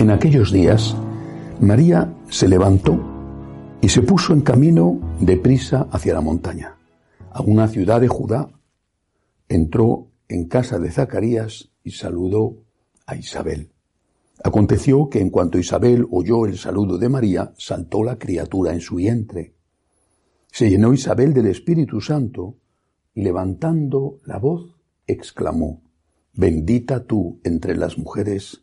En aquellos días, María se levantó y se puso en camino de prisa hacia la montaña, a una ciudad de Judá. Entró en casa de Zacarías y saludó a Isabel. Aconteció que en cuanto Isabel oyó el saludo de María, saltó la criatura en su vientre. Se llenó Isabel del Espíritu Santo y levantando la voz exclamó, Bendita tú entre las mujeres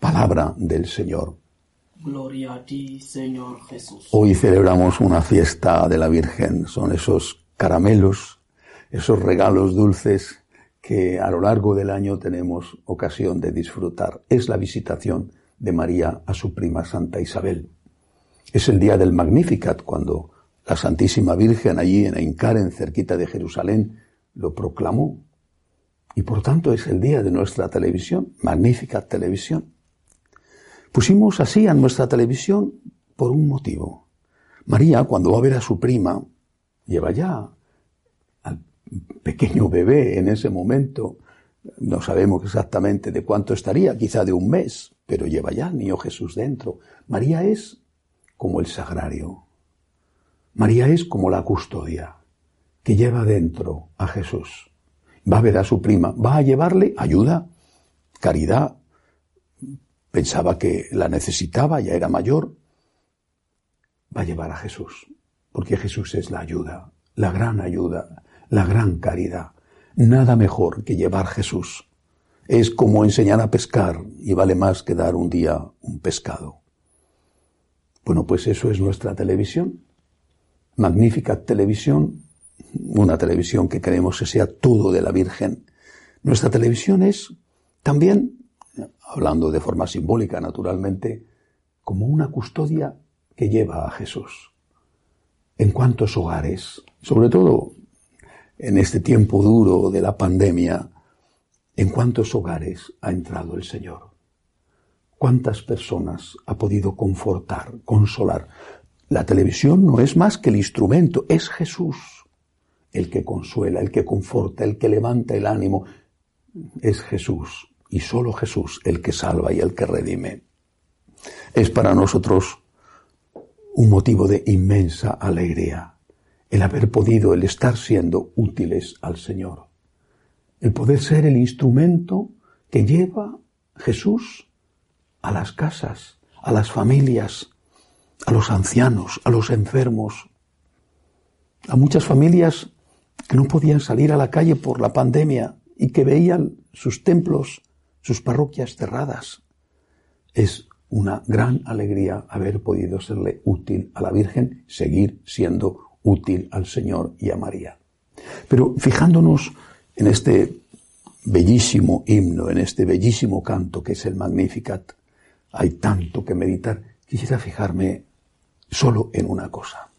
Palabra del Señor. Gloria a ti, Señor Jesús. Hoy celebramos una fiesta de la Virgen. Son esos caramelos, esos regalos dulces que a lo largo del año tenemos ocasión de disfrutar. Es la visitación de María a su prima Santa Isabel. Es el día del Magnificat, cuando la Santísima Virgen allí en Einkaren, cerquita de Jerusalén, lo proclamó. Y por tanto es el día de nuestra televisión, Magnificat Televisión. Pusimos así a nuestra televisión por un motivo. María, cuando va a ver a su prima, lleva ya al pequeño bebé en ese momento, no sabemos exactamente de cuánto estaría, quizá de un mes, pero lleva ya al niño Jesús dentro. María es como el sagrario. María es como la custodia que lleva dentro a Jesús. Va a ver a su prima, va a llevarle ayuda, caridad, pensaba que la necesitaba, ya era mayor, va a llevar a Jesús, porque Jesús es la ayuda, la gran ayuda, la gran caridad. Nada mejor que llevar Jesús. Es como enseñar a pescar y vale más que dar un día un pescado. Bueno, pues eso es nuestra televisión. Magnífica televisión, una televisión que queremos que sea todo de la Virgen. Nuestra televisión es también hablando de forma simbólica naturalmente, como una custodia que lleva a Jesús. En cuántos hogares, sobre todo en este tiempo duro de la pandemia, en cuántos hogares ha entrado el Señor. ¿Cuántas personas ha podido confortar, consolar? La televisión no es más que el instrumento, es Jesús el que consuela, el que conforta, el que levanta el ánimo. Es Jesús y solo Jesús el que salva y el que redime. Es para nosotros un motivo de inmensa alegría el haber podido, el estar siendo útiles al Señor, el poder ser el instrumento que lleva Jesús a las casas, a las familias, a los ancianos, a los enfermos. A muchas familias que no podían salir a la calle por la pandemia y que veían sus templos, sus parroquias cerradas. Es una gran alegría haber podido serle útil a la Virgen, seguir siendo útil al Señor y a María. Pero fijándonos en este bellísimo himno, en este bellísimo canto que es el Magnificat, hay tanto que meditar. Quisiera fijarme solo en una cosa.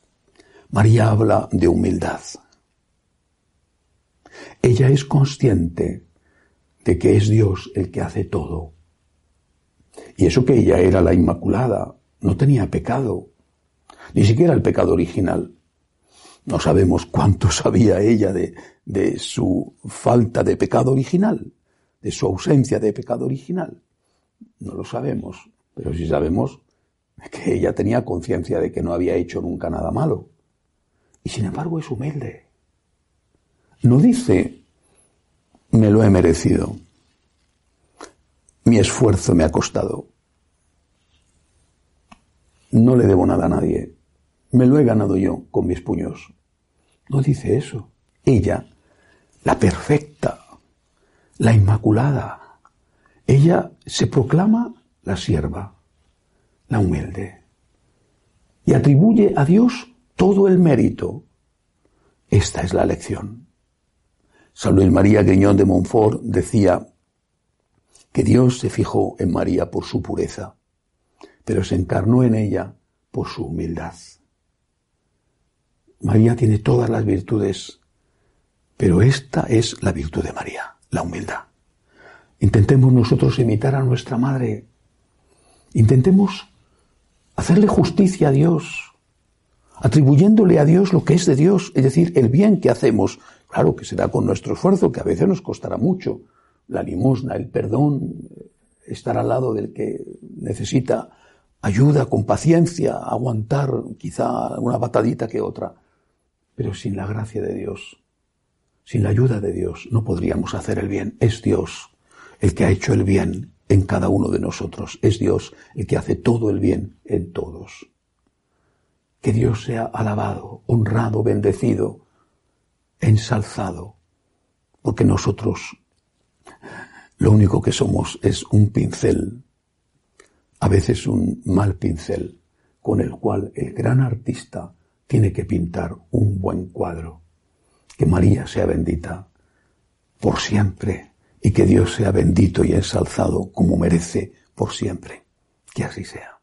María habla de humildad. Ella es consciente de que es Dios el que hace todo. Y eso que ella era la Inmaculada, no tenía pecado, ni siquiera el pecado original. No sabemos cuánto sabía ella de, de su falta de pecado original, de su ausencia de pecado original. No lo sabemos, pero sí sabemos que ella tenía conciencia de que no había hecho nunca nada malo. Y sin embargo es humilde. No dice, me lo he merecido. Mi esfuerzo me ha costado. No le debo nada a nadie. Me lo he ganado yo con mis puños. No dice eso. Ella, la perfecta, la inmaculada, ella se proclama la sierva, la humilde, y atribuye a Dios todo el mérito. Esta es la lección. San Luis María Griñón de Montfort decía que Dios se fijó en María por su pureza, pero se encarnó en ella por su humildad. María tiene todas las virtudes, pero esta es la virtud de María, la humildad. Intentemos nosotros imitar a nuestra Madre. Intentemos hacerle justicia a Dios, atribuyéndole a Dios lo que es de Dios, es decir, el bien que hacemos. Claro que será con nuestro esfuerzo, que a veces nos costará mucho. La limosna, el perdón, estar al lado del que necesita ayuda con paciencia, aguantar quizá una batadita que otra. Pero sin la gracia de Dios, sin la ayuda de Dios, no podríamos hacer el bien. Es Dios el que ha hecho el bien en cada uno de nosotros. Es Dios el que hace todo el bien en todos. Que Dios sea alabado, honrado, bendecido, ensalzado, porque nosotros lo único que somos es un pincel, a veces un mal pincel, con el cual el gran artista tiene que pintar un buen cuadro. Que María sea bendita por siempre y que Dios sea bendito y ensalzado como merece por siempre. Que así sea.